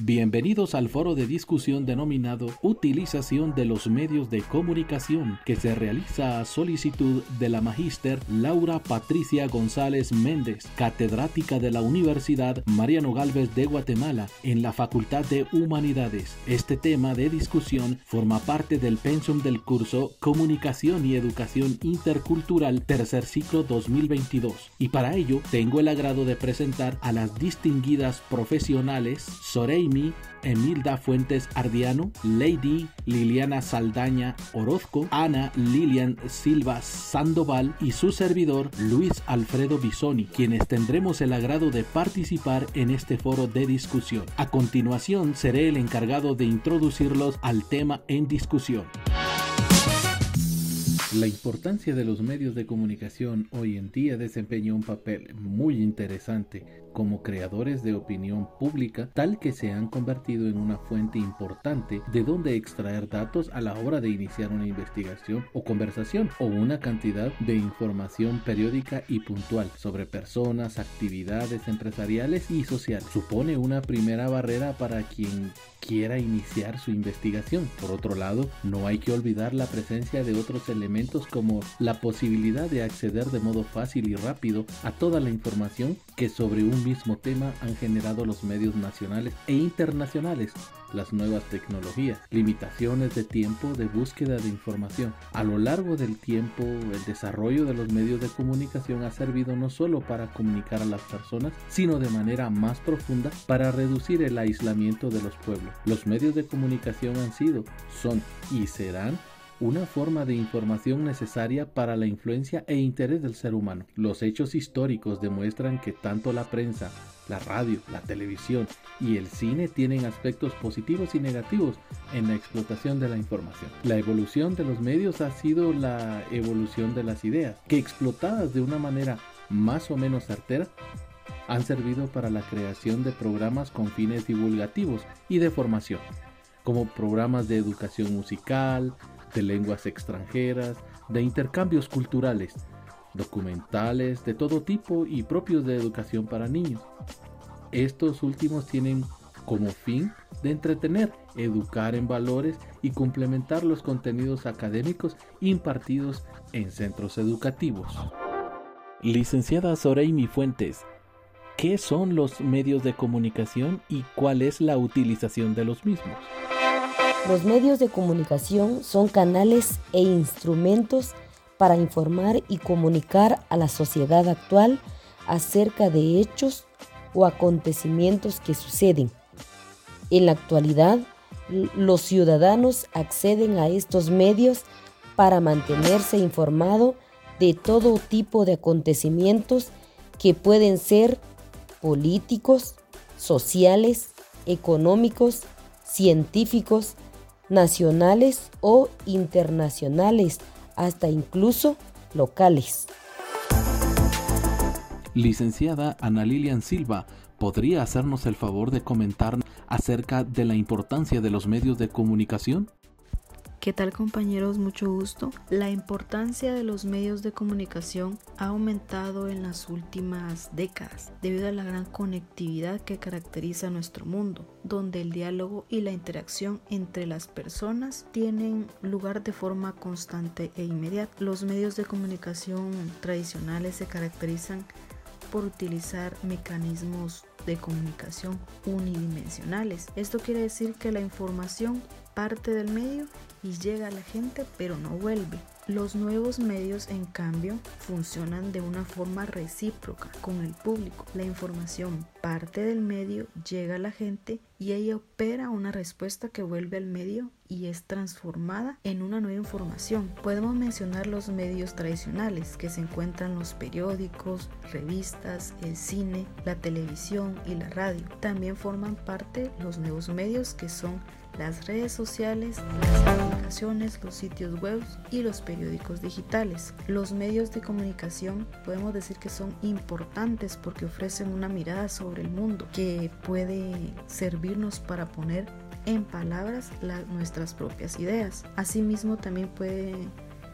Bienvenidos al foro de discusión denominado Utilización de los medios de comunicación que se realiza a solicitud de la magíster Laura Patricia González Méndez, catedrática de la Universidad Mariano Galvez de Guatemala en la Facultad de Humanidades. Este tema de discusión forma parte del pensum del curso Comunicación y Educación Intercultural tercer ciclo 2022 y para ello tengo el agrado de presentar a las distinguidas profesionales Sorey Emilda Fuentes Ardiano, Lady Liliana Saldaña Orozco, Ana Lilian Silva Sandoval y su servidor Luis Alfredo Bisoni, quienes tendremos el agrado de participar en este foro de discusión. A continuación seré el encargado de introducirlos al tema en discusión. La importancia de los medios de comunicación hoy en día desempeña un papel muy interesante como creadores de opinión pública, tal que se han convertido en una fuente importante de donde extraer datos a la hora de iniciar una investigación o conversación o una cantidad de información periódica y puntual sobre personas, actividades empresariales y sociales. Supone una primera barrera para quien quiera iniciar su investigación. Por otro lado, no hay que olvidar la presencia de otros elementos como la posibilidad de acceder de modo fácil y rápido a toda la información que sobre un mismo tema han generado los medios nacionales e internacionales, las nuevas tecnologías, limitaciones de tiempo de búsqueda de información. A lo largo del tiempo, el desarrollo de los medios de comunicación ha servido no solo para comunicar a las personas, sino de manera más profunda para reducir el aislamiento de los pueblos. Los medios de comunicación han sido, son y serán una forma de información necesaria para la influencia e interés del ser humano. Los hechos históricos demuestran que tanto la prensa, la radio, la televisión y el cine tienen aspectos positivos y negativos en la explotación de la información. La evolución de los medios ha sido la evolución de las ideas, que explotadas de una manera más o menos certera, han servido para la creación de programas con fines divulgativos y de formación, como programas de educación musical, de lenguas extranjeras, de intercambios culturales, documentales de todo tipo y propios de educación para niños. Estos últimos tienen como fin de entretener, educar en valores y complementar los contenidos académicos impartidos en centros educativos. Licenciada Soreimi Fuentes, ¿qué son los medios de comunicación y cuál es la utilización de los mismos? Los medios de comunicación son canales e instrumentos para informar y comunicar a la sociedad actual acerca de hechos o acontecimientos que suceden. En la actualidad, los ciudadanos acceden a estos medios para mantenerse informado de todo tipo de acontecimientos que pueden ser políticos, sociales, económicos, científicos, nacionales o internacionales, hasta incluso locales. Licenciada Ana Lilian Silva, ¿podría hacernos el favor de comentar acerca de la importancia de los medios de comunicación? ¿Qué tal compañeros? Mucho gusto. La importancia de los medios de comunicación ha aumentado en las últimas décadas debido a la gran conectividad que caracteriza nuestro mundo, donde el diálogo y la interacción entre las personas tienen lugar de forma constante e inmediata. Los medios de comunicación tradicionales se caracterizan por utilizar mecanismos de comunicación unidimensionales. Esto quiere decir que la información parte del medio y llega a la gente pero no vuelve. Los nuevos medios, en cambio, funcionan de una forma recíproca con el público. La información parte del medio, llega a la gente y ahí opera una respuesta que vuelve al medio y es transformada en una nueva información. Podemos mencionar los medios tradicionales que se encuentran los periódicos, revistas, el cine, la televisión y la radio. También forman parte los nuevos medios que son las redes sociales, las aplicaciones, los sitios web y los periódicos digitales. Los medios de comunicación podemos decir que son importantes porque ofrecen una mirada sobre el mundo que puede servirnos para poner en palabras nuestras propias ideas. Asimismo también puede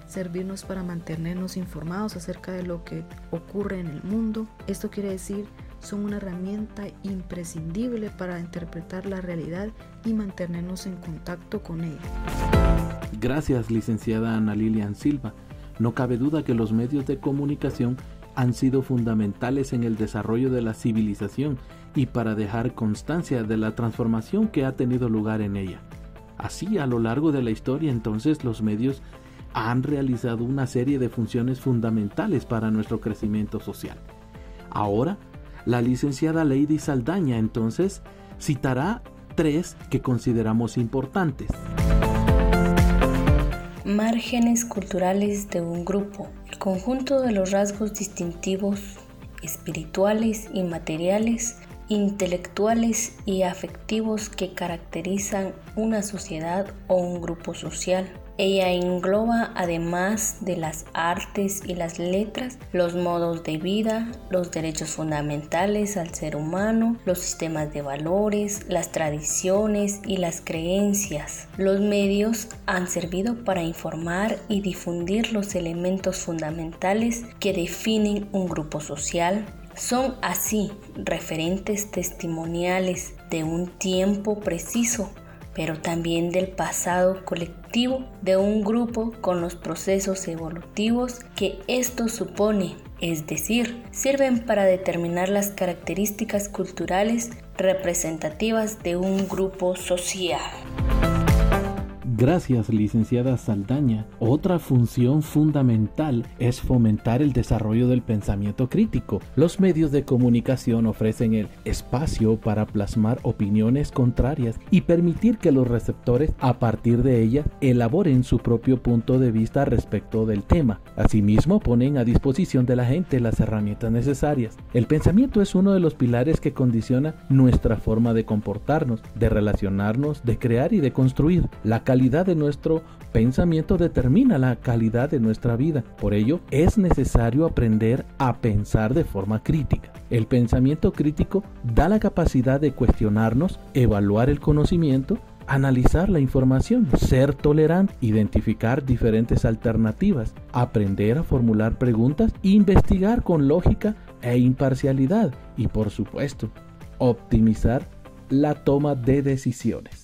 servirnos para mantenernos informados acerca de lo que ocurre en el mundo. Esto quiere decir son una herramienta imprescindible para interpretar la realidad y mantenernos en contacto con ella. Gracias, licenciada Ana Lilian Silva. No cabe duda que los medios de comunicación han sido fundamentales en el desarrollo de la civilización y para dejar constancia de la transformación que ha tenido lugar en ella. Así, a lo largo de la historia, entonces, los medios han realizado una serie de funciones fundamentales para nuestro crecimiento social. Ahora, la licenciada Lady Saldaña entonces citará tres que consideramos importantes. Márgenes culturales de un grupo. El conjunto de los rasgos distintivos espirituales y materiales intelectuales y afectivos que caracterizan una sociedad o un grupo social. Ella engloba, además de las artes y las letras, los modos de vida, los derechos fundamentales al ser humano, los sistemas de valores, las tradiciones y las creencias. Los medios han servido para informar y difundir los elementos fundamentales que definen un grupo social, son así referentes testimoniales de un tiempo preciso, pero también del pasado colectivo de un grupo con los procesos evolutivos que esto supone, es decir, sirven para determinar las características culturales representativas de un grupo social. Gracias, licenciada Saldaña. Otra función fundamental es fomentar el desarrollo del pensamiento crítico. Los medios de comunicación ofrecen el espacio para plasmar opiniones contrarias y permitir que los receptores a partir de ellas elaboren su propio punto de vista respecto del tema. Asimismo, ponen a disposición de la gente las herramientas necesarias. El pensamiento es uno de los pilares que condiciona nuestra forma de comportarnos, de relacionarnos, de crear y de construir. La calidad de nuestro pensamiento determina la calidad de nuestra vida. Por ello, es necesario aprender a pensar de forma crítica. El pensamiento crítico da la capacidad de cuestionarnos, evaluar el conocimiento, analizar la información, ser tolerante, identificar diferentes alternativas, aprender a formular preguntas, investigar con lógica e imparcialidad y por supuesto, optimizar la toma de decisiones.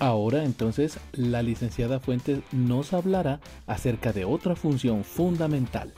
Ahora entonces la licenciada Fuentes nos hablará acerca de otra función fundamental.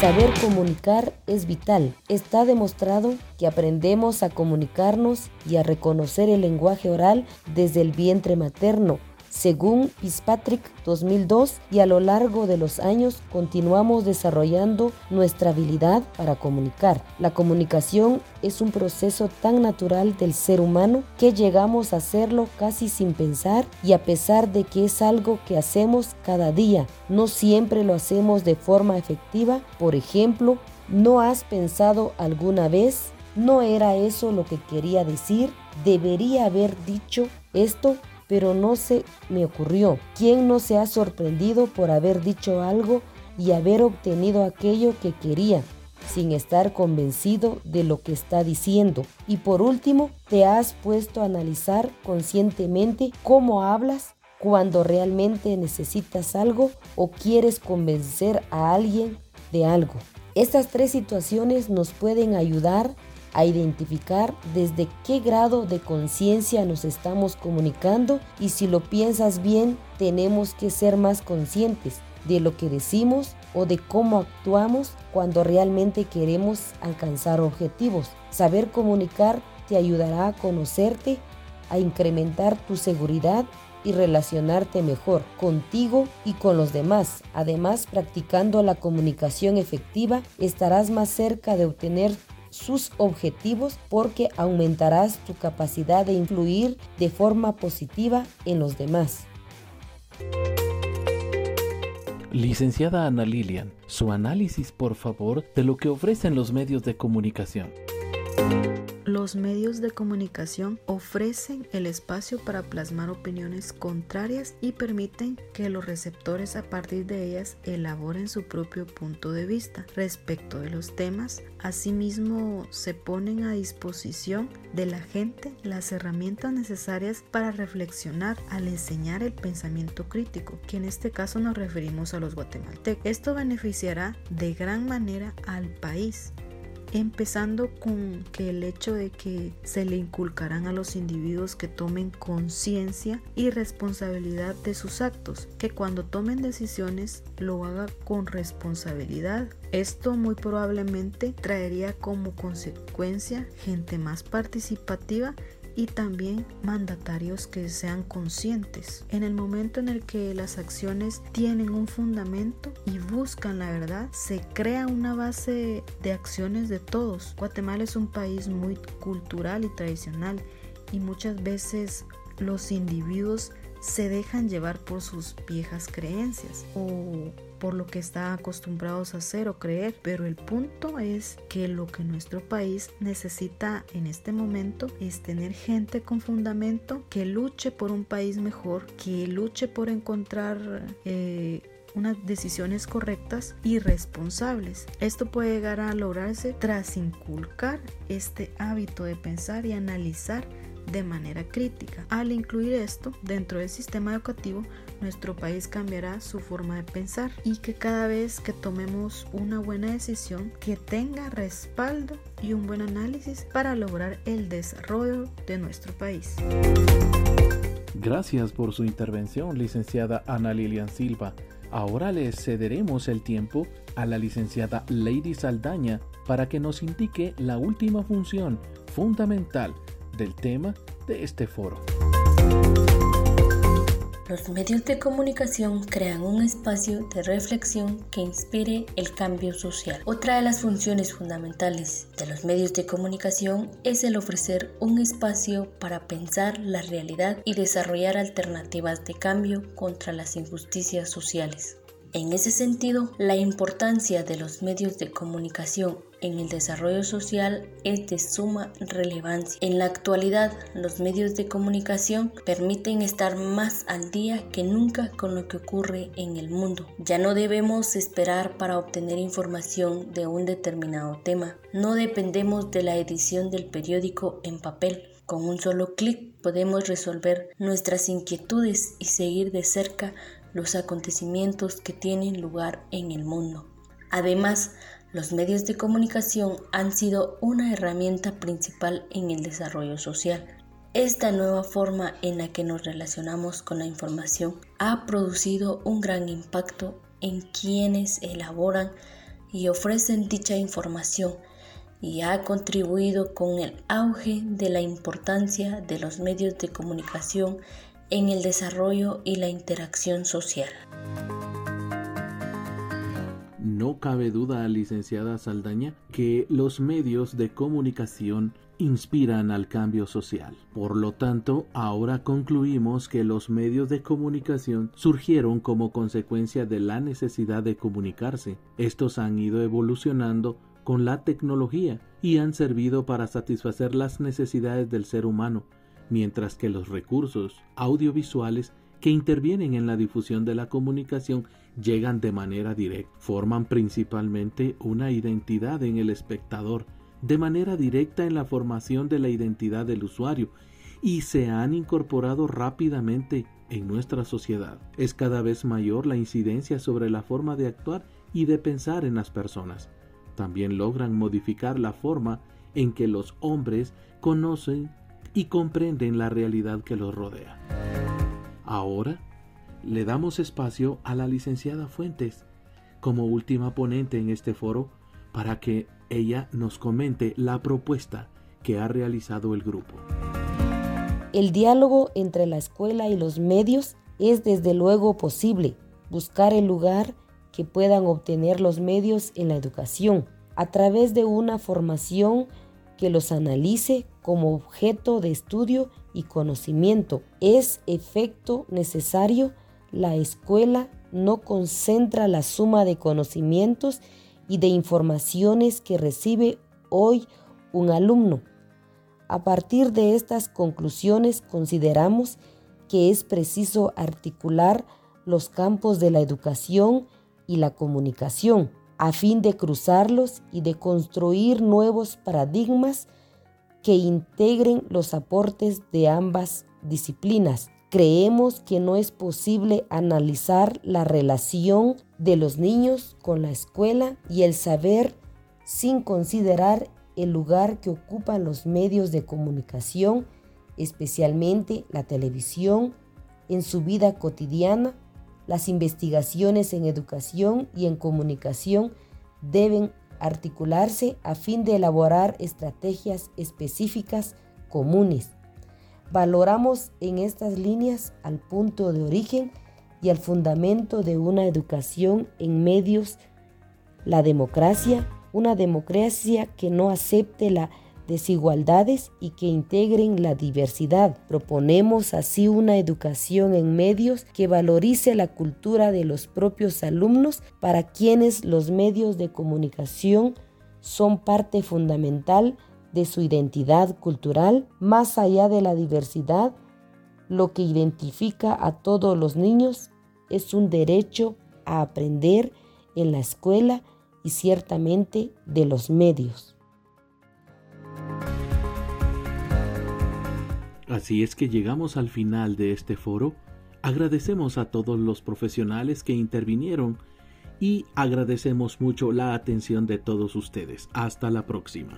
Saber comunicar es vital. Está demostrado que aprendemos a comunicarnos y a reconocer el lenguaje oral desde el vientre materno según Fitzpatrick 2002 y a lo largo de los años continuamos desarrollando nuestra habilidad para comunicar. La comunicación es un proceso tan natural del ser humano que llegamos a hacerlo casi sin pensar y a pesar de que es algo que hacemos cada día, no siempre lo hacemos de forma efectiva. Por ejemplo, ¿no has pensado alguna vez? ¿No era eso lo que quería decir? ¿Debería haber dicho esto? Pero no se me ocurrió. ¿Quién no se ha sorprendido por haber dicho algo y haber obtenido aquello que quería? sin estar convencido de lo que está diciendo. Y por último, te has puesto a analizar conscientemente cómo hablas cuando realmente necesitas algo o quieres convencer a alguien de algo. Estas tres situaciones nos pueden ayudar a identificar desde qué grado de conciencia nos estamos comunicando y si lo piensas bien, tenemos que ser más conscientes de lo que decimos o de cómo actuamos cuando realmente queremos alcanzar objetivos. Saber comunicar te ayudará a conocerte, a incrementar tu seguridad y relacionarte mejor contigo y con los demás. Además, practicando la comunicación efectiva, estarás más cerca de obtener sus objetivos porque aumentarás tu capacidad de influir de forma positiva en los demás. Licenciada Ana Lilian, su análisis por favor de lo que ofrecen los medios de comunicación. Los medios de comunicación ofrecen el espacio para plasmar opiniones contrarias y permiten que los receptores a partir de ellas elaboren su propio punto de vista respecto de los temas. Asimismo, se ponen a disposición de la gente las herramientas necesarias para reflexionar al enseñar el pensamiento crítico, que en este caso nos referimos a los guatemaltecos. Esto beneficiará de gran manera al país empezando con que el hecho de que se le inculcarán a los individuos que tomen conciencia y responsabilidad de sus actos, que cuando tomen decisiones lo haga con responsabilidad. Esto muy probablemente traería como consecuencia gente más participativa y también mandatarios que sean conscientes. En el momento en el que las acciones tienen un fundamento y buscan la verdad, se crea una base de acciones de todos. Guatemala es un país muy cultural y tradicional y muchas veces los individuos se dejan llevar por sus viejas creencias o por lo que están acostumbrados a hacer o creer, pero el punto es que lo que nuestro país necesita en este momento es tener gente con fundamento que luche por un país mejor, que luche por encontrar eh, unas decisiones correctas y responsables. Esto puede llegar a lograrse tras inculcar este hábito de pensar y analizar de manera crítica. Al incluir esto dentro del sistema educativo, nuestro país cambiará su forma de pensar y que cada vez que tomemos una buena decisión que tenga respaldo y un buen análisis para lograr el desarrollo de nuestro país. Gracias por su intervención, licenciada Ana Lilian Silva. Ahora le cederemos el tiempo a la licenciada Lady Saldaña para que nos indique la última función fundamental del tema de este foro. Los medios de comunicación crean un espacio de reflexión que inspire el cambio social. Otra de las funciones fundamentales de los medios de comunicación es el ofrecer un espacio para pensar la realidad y desarrollar alternativas de cambio contra las injusticias sociales. En ese sentido, la importancia de los medios de comunicación en el desarrollo social es de suma relevancia. En la actualidad, los medios de comunicación permiten estar más al día que nunca con lo que ocurre en el mundo. Ya no debemos esperar para obtener información de un determinado tema. No dependemos de la edición del periódico en papel. Con un solo clic podemos resolver nuestras inquietudes y seguir de cerca los acontecimientos que tienen lugar en el mundo. Además, los medios de comunicación han sido una herramienta principal en el desarrollo social. Esta nueva forma en la que nos relacionamos con la información ha producido un gran impacto en quienes elaboran y ofrecen dicha información y ha contribuido con el auge de la importancia de los medios de comunicación en el desarrollo y la interacción social. No cabe duda, licenciada Saldaña, que los medios de comunicación inspiran al cambio social. Por lo tanto, ahora concluimos que los medios de comunicación surgieron como consecuencia de la necesidad de comunicarse. Estos han ido evolucionando con la tecnología y han servido para satisfacer las necesidades del ser humano, mientras que los recursos audiovisuales que intervienen en la difusión de la comunicación llegan de manera directa, forman principalmente una identidad en el espectador, de manera directa en la formación de la identidad del usuario y se han incorporado rápidamente en nuestra sociedad. Es cada vez mayor la incidencia sobre la forma de actuar y de pensar en las personas. También logran modificar la forma en que los hombres conocen y comprenden la realidad que los rodea. Ahora le damos espacio a la licenciada Fuentes como última ponente en este foro para que ella nos comente la propuesta que ha realizado el grupo. El diálogo entre la escuela y los medios es desde luego posible. Buscar el lugar que puedan obtener los medios en la educación a través de una formación que los analice como objeto de estudio y conocimiento. Es efecto necesario. La escuela no concentra la suma de conocimientos y de informaciones que recibe hoy un alumno. A partir de estas conclusiones consideramos que es preciso articular los campos de la educación y la comunicación a fin de cruzarlos y de construir nuevos paradigmas que integren los aportes de ambas disciplinas. Creemos que no es posible analizar la relación de los niños con la escuela y el saber sin considerar el lugar que ocupan los medios de comunicación, especialmente la televisión, en su vida cotidiana, las investigaciones en educación y en comunicación deben articularse a fin de elaborar estrategias específicas comunes. Valoramos en estas líneas al punto de origen y al fundamento de una educación en medios, la democracia, una democracia que no acepte las desigualdades y que integren la diversidad. Proponemos así una educación en medios que valorice la cultura de los propios alumnos para quienes los medios de comunicación son parte fundamental de su identidad cultural, más allá de la diversidad, lo que identifica a todos los niños es un derecho a aprender en la escuela y ciertamente de los medios. Así es que llegamos al final de este foro. Agradecemos a todos los profesionales que intervinieron y agradecemos mucho la atención de todos ustedes. Hasta la próxima.